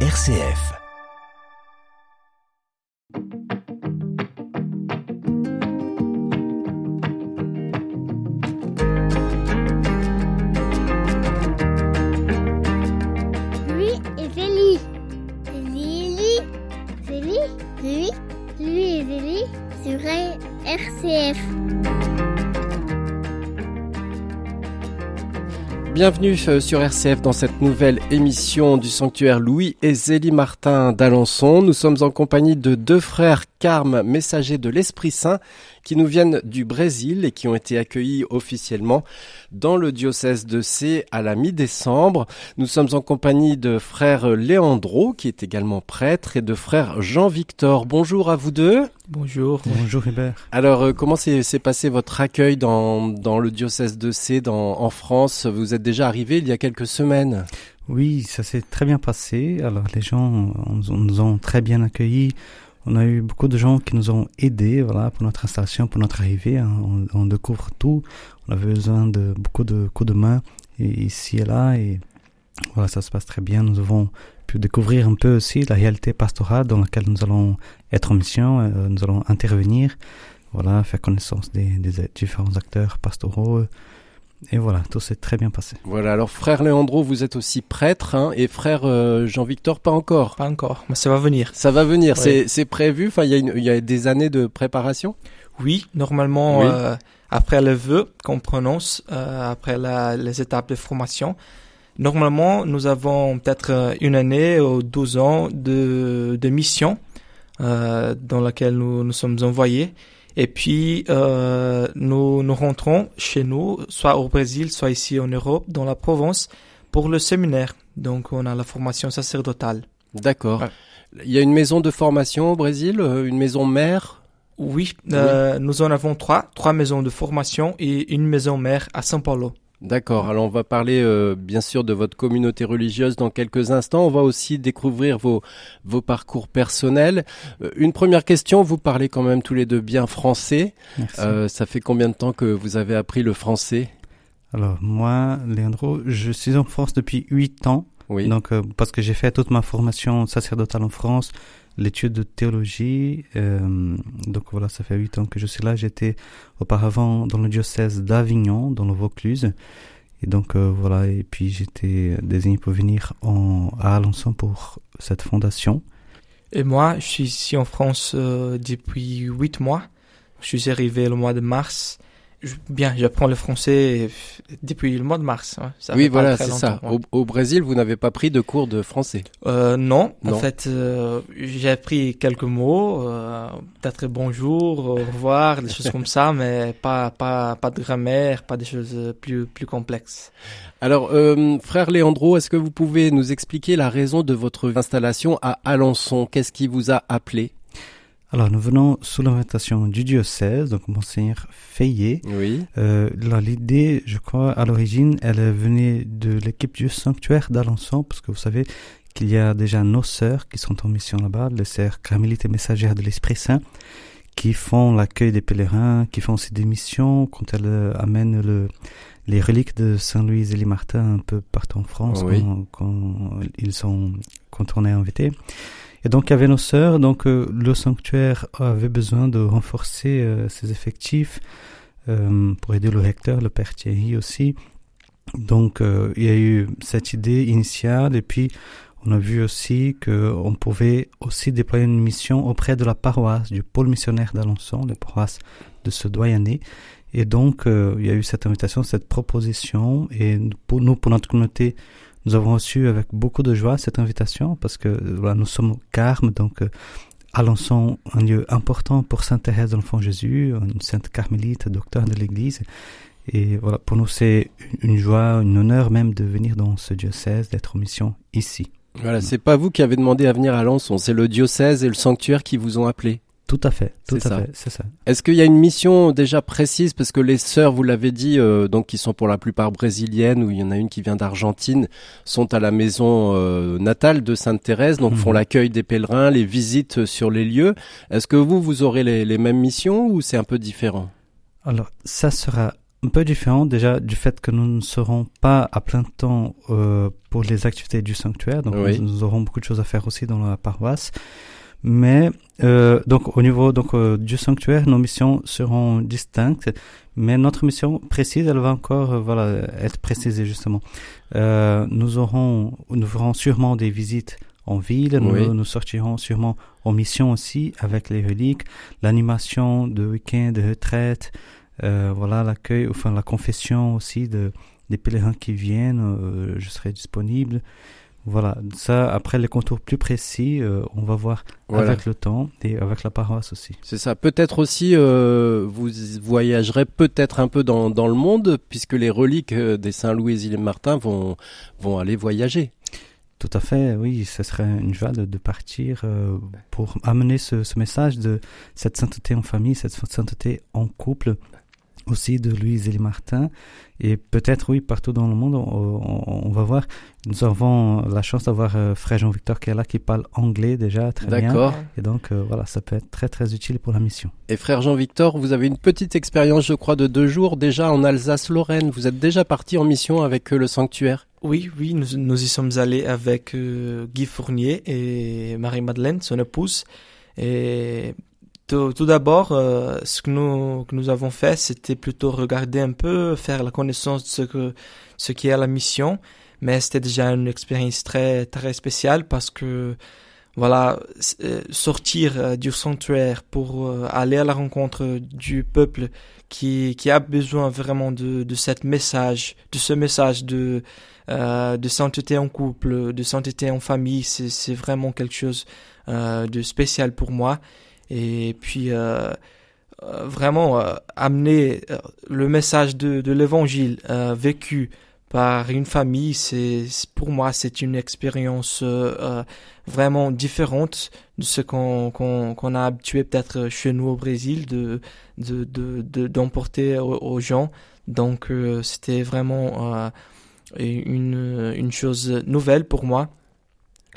RCF. Bienvenue euh, sur RCF dans cette nouvelle émission du sanctuaire Louis et Zélie Martin d'Alençon. Nous sommes en compagnie de deux frères Carmes, messagers de l'Esprit Saint, qui nous viennent du Brésil et qui ont été accueillis officiellement dans le diocèse de C à la mi-décembre. Nous sommes en compagnie de frère Léandro, qui est également prêtre, et de frère Jean-Victor. Bonjour à vous deux. Bonjour. Bonjour Hubert. Alors, euh, comment s'est passé votre accueil dans, dans le diocèse de C dans, en France? Vous êtes déjà arrivé il y a quelques semaines. Oui, ça s'est très bien passé. Alors les gens euh, nous ont très bien accueillis. On a eu beaucoup de gens qui nous ont aidés voilà, pour notre installation, pour notre arrivée. hein. On, on découvre tout. On avait besoin de beaucoup de coups de main et- ici et là. Et voilà, ça se passe très bien. Nous avons pu découvrir un peu aussi la réalité pastorale dans laquelle nous allons être en mission. euh, nous allons intervenir. Voilà, faire connaissance des, des différents acteurs pastoraux. Et voilà, tout s'est très bien passé. Voilà, alors frère Léandro, vous êtes aussi prêtre, hein, et frère euh, Jean-Victor, pas encore. Pas encore, mais ça va venir. Ça va venir, Ouais. c'est c'est prévu, enfin il y, y a des années de préparation? Oui, normalement, Oui. euh, après le vœu qu'on prononce, euh, après la- les étapes de formation, normalement, nous avons peut-être euh, une année ou 12 ans de, de mission euh, dans laquelle nous, nous sommes envoyés. Et puis, euh, nous, nous rentrons chez nous, soit au Brésil, soit ici en Europe, dans la Provence, pour le séminaire. Donc, on a la formation sacerdotale. D'accord. Ouais. Il y a une maison de formation au Brésil, euh, une maison mère? Oui, euh, nous en avons trois, trois maisons de formation et une maison mère à São Paulo. D'accord, alors on va parler euh, bien sûr de votre communauté religieuse dans quelques instants. On va aussi découvrir vos, vos parcours personnels. Euh, une première question, vous parlez quand même tous les deux bien français. Euh, ça fait combien de temps que vous avez appris le français? Alors moi, Leandro, je suis en France depuis 8 ans. Oui. Donc euh, parce que j'ai fait toute ma formation sacerdotale en France, l'étude de théologie. euh, donc voilà, ça fait 8 ans que je suis là. J'étais auparavant dans le diocèse d'Avignon, dans le Vaucluse. Et donc euh, voilà, et puis j'étais désigné pour venir en, à Alençon pour cette fondation. Et moi, je suis ici en France euh, depuis huit mois. Je suis arrivé le mois de mars. Bien, j'apprends le français depuis le mois de mars. hein. Ça oui, voilà, c'est ça. ouais. Au, au Brésil, vous n'avez pas pris de cours de français? Euh, non, Non. en fait, euh, j'ai appris quelques mots, euh, peut-être bonjour, au revoir, des choses comme ça, mais pas pas pas de grammaire, pas des choses plus plus complexes. Alors, euh, frère Léandro, est-ce que vous pouvez nous expliquer la raison de votre installation à Alençon? Qu'est-ce qui vous a appelé? Alors nous venons sous l'invitation du diocèse, donc monseigneur Feillet. Oui. Euh, l'idée, je crois, à l'origine, elle venait de l'équipe du sanctuaire d'Alençon, parce que vous savez qu'il y a déjà nos sœurs qui sont en mission là-bas, les sœurs carmélites et messagères de l'Esprit Saint, qui font l'accueil des pèlerins, qui font aussi des missions quand elles euh, amènent le, les reliques de Saint-Louis et les Martin un peu partout en France Oui. quand, quand ils sont, quand on est invité. Et donc nos sœurs, donc euh, le sanctuaire avait besoin de renforcer euh, ses effectifs euh, pour aider le recteur, le père Thierry aussi. Donc il y a eu cette idée initiale et puis on a vu aussi qu'on pouvait aussi déployer une mission auprès de la paroisse, du pôle missionnaire d'Alençon, la paroisse de ce doyenné. Et donc euh, il y a eu cette invitation, cette proposition et pour nous, pour notre communauté, nous avons reçu avec beaucoup de joie cette invitation parce que voilà, nous sommes au Carme, donc euh, Alençon, un lieu important pour Sainte Thérèse de l'Enfant Jésus, une sainte carmélite, docteur de l'Église. Et voilà, pour nous, c'est une joie, un honneur même de venir dans ce diocèse, d'être en mission ici. Voilà, c'est pas vous qui avez demandé à venir à Alençon, c'est le diocèse et le sanctuaire qui vous ont appelé. Tout à fait, tout à ça. fait, c'est ça. Est-ce qu'il y a une mission déjà précise? Parce que les sœurs, vous l'avez dit, euh, donc qui sont pour la plupart brésiliennes ou il y en a une qui vient d'Argentine, sont à la maison euh, natale de Sainte Thérèse, donc Mhm. font l'accueil des pèlerins, les visites sur les lieux. Est-ce que vous, vous aurez les, les mêmes missions ou c'est un peu différent? Alors, ça sera un peu différent déjà du fait que nous ne serons pas à plein temps euh, pour les activités du sanctuaire, donc Oui. nous, nous aurons beaucoup de choses à faire aussi dans la paroisse. Mais euh, donc au niveau donc euh, du sanctuaire, nos missions seront distinctes, mais notre mission précise, elle va encore euh, voilà être précisée justement. Euh, nous aurons, nous ferons sûrement des visites en ville, nous, Oui. nous sortirons sûrement en mission aussi avec les reliques, l'animation de week-end, de retraite, euh, voilà l'accueil, enfin la confession aussi de des pèlerins qui viennent, euh, je serai disponible. Voilà, ça après les contours plus précis, euh, on va voir Voilà. avec le temps et avec la paroisse aussi. C'est ça. Peut-être aussi, euh, vous voyagerez peut-être un peu dans, dans le monde, puisque les reliques euh, des Saint-Louis et Martin vont, vont aller voyager. Tout à fait, oui, ce serait une joie de, de partir euh, pour amener ce, ce message de cette sainteté en famille, cette sainteté en couple, aussi de Louise et Martin. Et peut-être, oui, partout dans le monde, on, on- on va voir. Nous avons la chance d'avoir euh, frère Jean-Victor qui est là, qui parle anglais déjà très bien. D'accord. Et donc, euh, voilà, ça peut être très, très utile pour la mission. Et frère Jean-Victor, vous avez une petite expérience, je crois, de deux jours déjà en Alsace-Lorraine. Vous êtes déjà parti en mission avec euh, le sanctuaire? Oui, oui, nous, nous y sommes allés avec euh, Guy Fournier et Marie-Madeleine, son épouse. Et tout, tout d'abord, euh, ce que nous, que nous avons fait, c'était plutôt regarder un peu, faire la connaissance de ce que, ce qui est la mission. Mais c'était déjà une expérience très, très spéciale parce que, voilà, euh, sortir euh, du sanctuaire pour euh, aller à la rencontre du peuple qui, qui a besoin vraiment de, de cette message, de ce message de, euh, de sainteté en couple, de sainteté en famille, c'est vraiment quelque chose euh, de spécial pour moi. Et puis euh, euh, vraiment euh, amener le message de, de l'évangile vécu par une famille, c'est pour moi c'est une expérience euh, vraiment différente de ce qu'on qu'on qu'on a habitué peut-être chez nous au Brésil de de de de- d'emporter aux, aux gens. Donc euh, c'était vraiment euh, une une chose nouvelle pour moi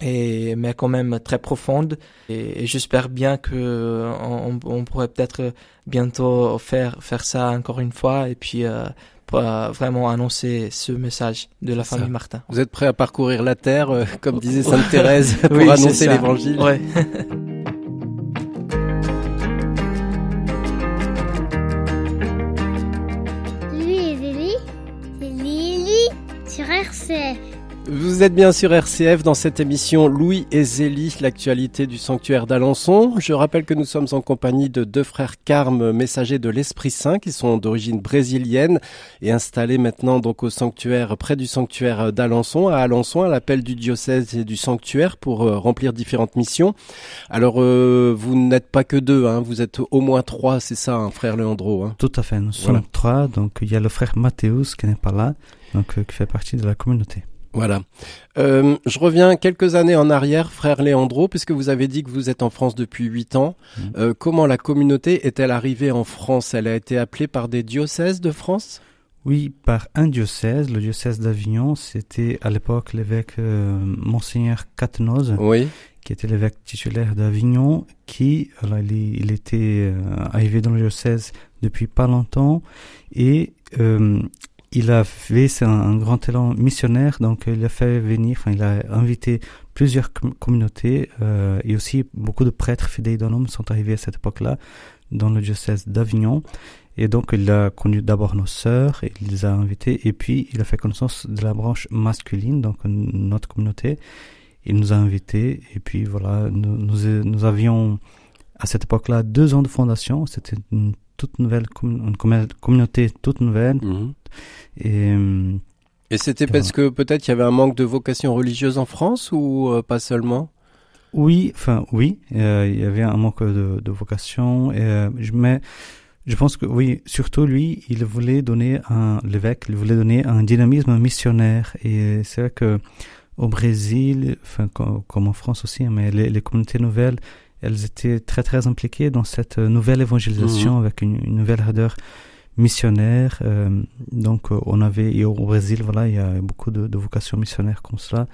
et mais quand même très profonde et, et j'espère bien que on, on pourrait peut-être bientôt faire faire ça encore une fois et puis euh, pour, euh, vraiment annoncer ce message de la famille ça. Martin. Vous êtes prêt à parcourir la terre, euh, comme disait Sainte Thérèse, pour Oui, annoncer l'évangile Ouais. Lui et c'est Lily sur RCF. Vous êtes bien sur RCF dans cette émission Louis et Zélie, l'actualité du sanctuaire d'Alençon. Je rappelle que nous sommes en compagnie de deux frères Carmes, messagers de l'Esprit Saint, qui sont d'origine brésilienne et installés maintenant donc au sanctuaire, près du sanctuaire d'Alençon, à Alençon, à l'appel du diocèse et du sanctuaire pour euh, remplir différentes missions. Alors, euh, vous n'êtes pas que deux, hein, vous êtes au moins trois, c'est ça, hein, frère Leandro. Hein? Tout à fait, nous sommes Voilà. trois. Donc, il y a le frère Mathéus qui n'est pas là, donc euh, qui fait partie de la communauté. Voilà. Euh, je reviens quelques années en arrière, frère Leandro, puisque vous avez dit que vous êtes en France depuis huit ans. Mhm. Euh, comment la communauté est-elle arrivée en France? Elle a été appelée par des diocèses de France? Oui, par un diocèse, le diocèse d'Avignon, c'était à l'époque l'évêque euh, Monseigneur Catenoz, Oui. qui était l'évêque titulaire d'Avignon, qui alors, il, il était euh, arrivé dans le diocèse depuis pas longtemps et euh, il avait c'est un, un grand élan missionnaire, donc il a fait venir, enfin il a invité plusieurs com- communautés euh, et aussi beaucoup de prêtres fidèles d'homme sont arrivés à cette époque-là dans le diocèse d'Avignon. Et donc, il a connu d'abord nos sœurs, il les a invitées, et puis il a fait connaissance de la branche masculine, donc notre communauté. Il nous a invités, et puis voilà, nous, nous, nous avions à cette époque-là deux ans de fondation. C'était une toute nouvelle une commun- communauté toute nouvelle. Mhm. Et euh, Et c'était parce que peut-être il y avait un manque de vocation religieuse en France ou euh, pas seulement? Oui, enfin oui, euh, il y avait un manque de, de vocation. Et, euh, mais je pense que oui, surtout lui, il voulait donner un l'évêque, il voulait donner un dynamisme missionnaire. Et c'est vrai que au Brésil, enfin co- comme en France aussi, hein, mais les, les communautés nouvelles, elles étaient très très impliquées dans cette nouvelle évangélisation avec une, une nouvelle ardeur missionnaires. Euh, donc euh, on avait et au Brésil, voilà, il y a beaucoup de, de vocations missionnaires comme cela.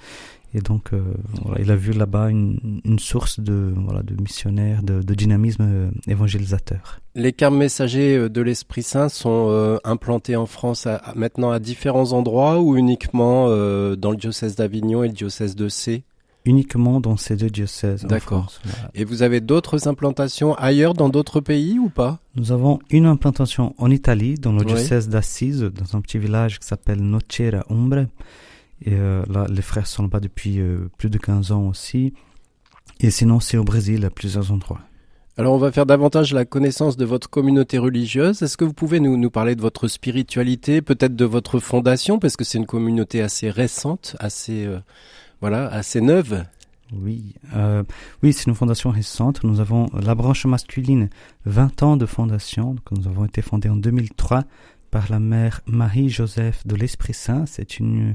Et donc, euh, voilà, il a vu là-bas une, une, source de, voilà, de missionnaires, de, de dynamisme évangélisateur. Les carmes messagers de l'Esprit Saint sont euh, implantés en France à, à, maintenant à différents endroits ou uniquement euh, dans le diocèse d'Avignon et le diocèse de C? Uniquement dans ces deux diocèses. D'accord. Et vous avez d'autres implantations ailleurs dans d'autres pays ou pas? Nous avons une implantation en Italie, dans le oui. diocèse d'Assise, dans un petit village qui s'appelle Nocera Umbre. Et euh, là, les frères sont là-bas depuis euh, plus de 15 ans aussi. Et sinon, c'est au Brésil à plusieurs endroits. Alors, on va faire davantage la connaissance de votre communauté religieuse. Est-ce que vous pouvez nous, nous parler de votre spiritualité, peut-être de votre fondation, parce que c'est une communauté assez récente, assez, euh, voilà, assez neuve oui, euh, oui, c'est une fondation récente. Nous avons la branche masculine, 20 ans de fondation. Donc, nous avons été fondés en 2003 par la mère Marie-Joseph de l'Esprit Saint. C'est une,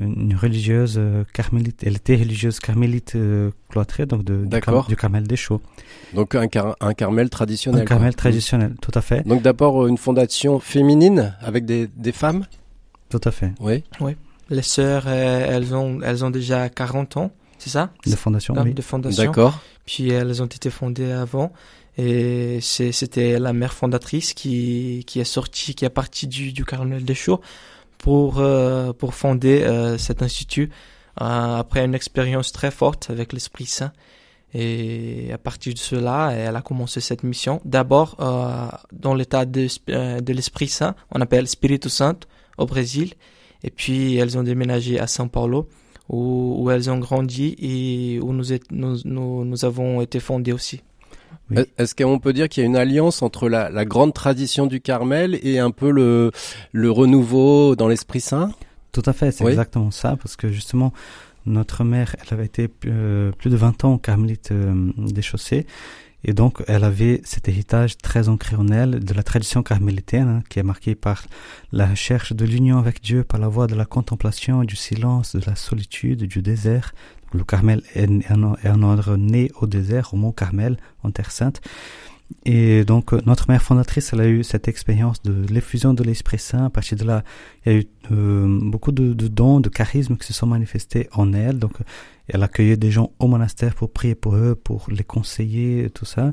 une religieuse euh, carmélite. Elle était religieuse carmélite euh, cloîtrée, donc de, du, car, du Carmel des Chaux. Donc un, car, un Carmel traditionnel. Un Carmel traditionnel, tout à fait. Donc d'abord une fondation féminine avec des, des femmes? Tout à fait. Oui. Oui. Les sœurs, euh, elles, ont, elles ont déjà 40 ans, c'est ça? De fondation, oui. De fondation. D'accord. Puis elles ont été fondées avant. Et c'était la mère fondatrice qui, qui est sortie, qui est partie du, du Carmel des Chaux pour, euh, pour fonder euh, cet institut euh, après une expérience très forte avec l'Esprit Saint. Et à partir de cela, elle a commencé cette mission. D'abord, euh, dans l'état de, de l'Esprit Saint, on appelle Spiritu Santo au Brésil. Et puis, elles ont déménagé à São Paulo, où, où elles ont grandi et où nous, nous, nous, nous avons été fondés aussi. Oui. Est-ce qu'on peut dire qu'il y a une alliance entre la, la, grande tradition du Carmel et un peu le, le renouveau dans l'Esprit Saint? Tout à fait, c'est oui. exactement ça, parce que justement, notre mère, elle avait été euh, plus de 20 ans au Carmélite euh, des Chaussées, et donc elle avait cet héritage très ancré en elle de la tradition carmélitaine, hein, qui est marquée par la recherche de l'union avec Dieu par la voie de la contemplation, du silence, de la solitude, du désert, le Carmel est un, est un ordre né au désert, au mont Carmel, en Terre Sainte. Et donc, notre mère fondatrice, elle a eu cette expérience de l'effusion de l'Esprit Saint. À partir de là, il y a eu euh, beaucoup de, de, dons, de charismes qui se sont manifestés en elle. Donc, elle accueillait des gens au monastère pour prier pour eux, pour les conseiller, tout ça.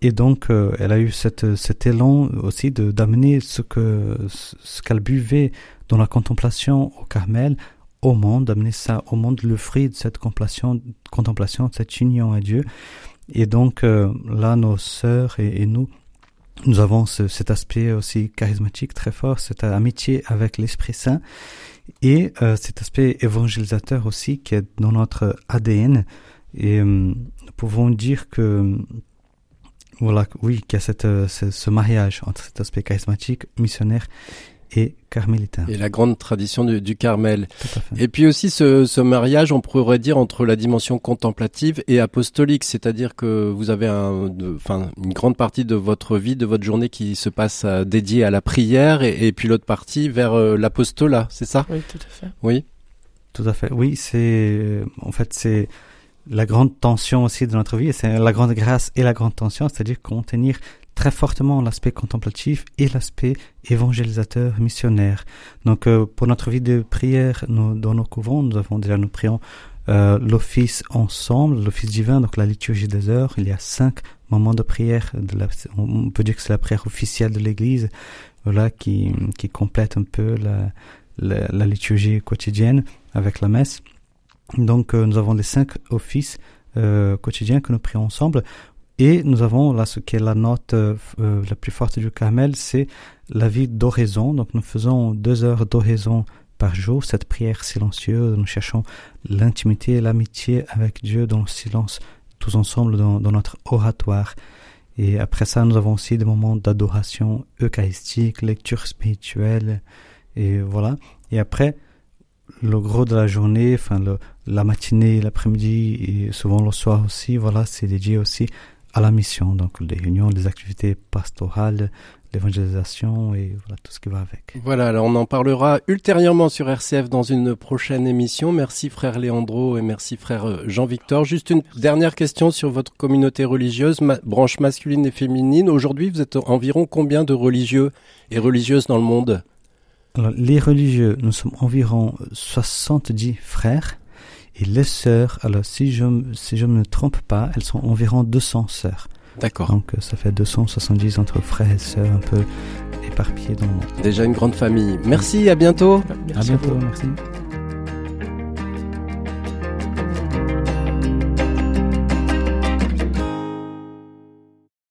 Et donc, euh, elle a eu cette, cet élan aussi de d'amener ce que ce qu'elle buvait dans la contemplation au Carmel au monde, d'amener ça au monde, le fruit de cette contemplation, contemplation de cette union à Dieu. Et donc euh, là, nos sœurs et, et, nous, nous avons ce, cet aspect aussi charismatique très fort, cette amitié avec l'Esprit Saint et euh, cet aspect évangélisateur aussi qui est dans notre ADN. Et euh, nous pouvons dire que voilà, oui, qu'il y a cette, ce, ce mariage entre cet aspect charismatique, missionnaire et carmélitain. Et la grande tradition du, du Carmel. Et puis aussi ce, ce, mariage, on pourrait dire, entre la dimension contemplative et apostolique, c'est-à-dire que vous avez un, enfin, une grande partie de votre vie, de votre journée qui se passe à, dédiée à la prière et, et puis l'autre partie vers euh, l'apostolat, c'est ça? Oui, tout à fait. Oui. Tout à fait. Oui, c'est, en fait, c'est la grande tension aussi de notre vie, c'est la grande grâce et la grande tension, c'est-à-dire contenir très fortement l'aspect contemplatif et l'aspect évangélisateur, missionnaire. Donc euh, pour notre vie de prière nous, dans nos couvents, nous avons déjà nous prions euh, l'office ensemble, l'office divin, donc la liturgie des heures. Il y a cinq moments de prière. De la, on peut dire que c'est la prière officielle de l'Église, voilà, qui, qui complète un peu la, la, la liturgie quotidienne avec la messe. Donc euh, nous avons les cinq offices euh, quotidiens que nous prions ensemble. Et nous avons là ce qui est la note euh, la plus forte du Carmel, c'est la vie d'oraison. Donc nous faisons deux heures d'oraison par jour, cette prière silencieuse. Nous cherchons l'intimité et l'amitié avec Dieu dans le silence, tous ensemble dans, dans, notre oratoire. Et après ça, nous avons aussi des moments d'adoration eucharistique, lecture spirituelle, et voilà. Et après, le gros de la journée, enfin le, la matinée, l'après-midi et souvent le soir aussi, voilà, c'est dédié aussi à la mission, donc les réunions, les activités pastorales, l'évangélisation et voilà tout ce qui va avec. Voilà, alors on en parlera ultérieurement sur RCF dans une prochaine émission. Merci frère Léandro et merci frère euh, Jean-Victor. Juste une dernière question sur votre communauté religieuse, branche masculine et féminine. Aujourd'hui, vous êtes environ combien de religieux et religieuses dans le monde? Alors, les religieux, nous sommes environ 70 frères. Et les sœurs, alors si je si je me trompe pas, elles sont environ 200 sœurs. D'accord. Donc ça fait 270 entre frères et sœurs un peu éparpillés dans le monde. Déjà une grande famille. Merci, à bientôt. Merci à bientôt, merci.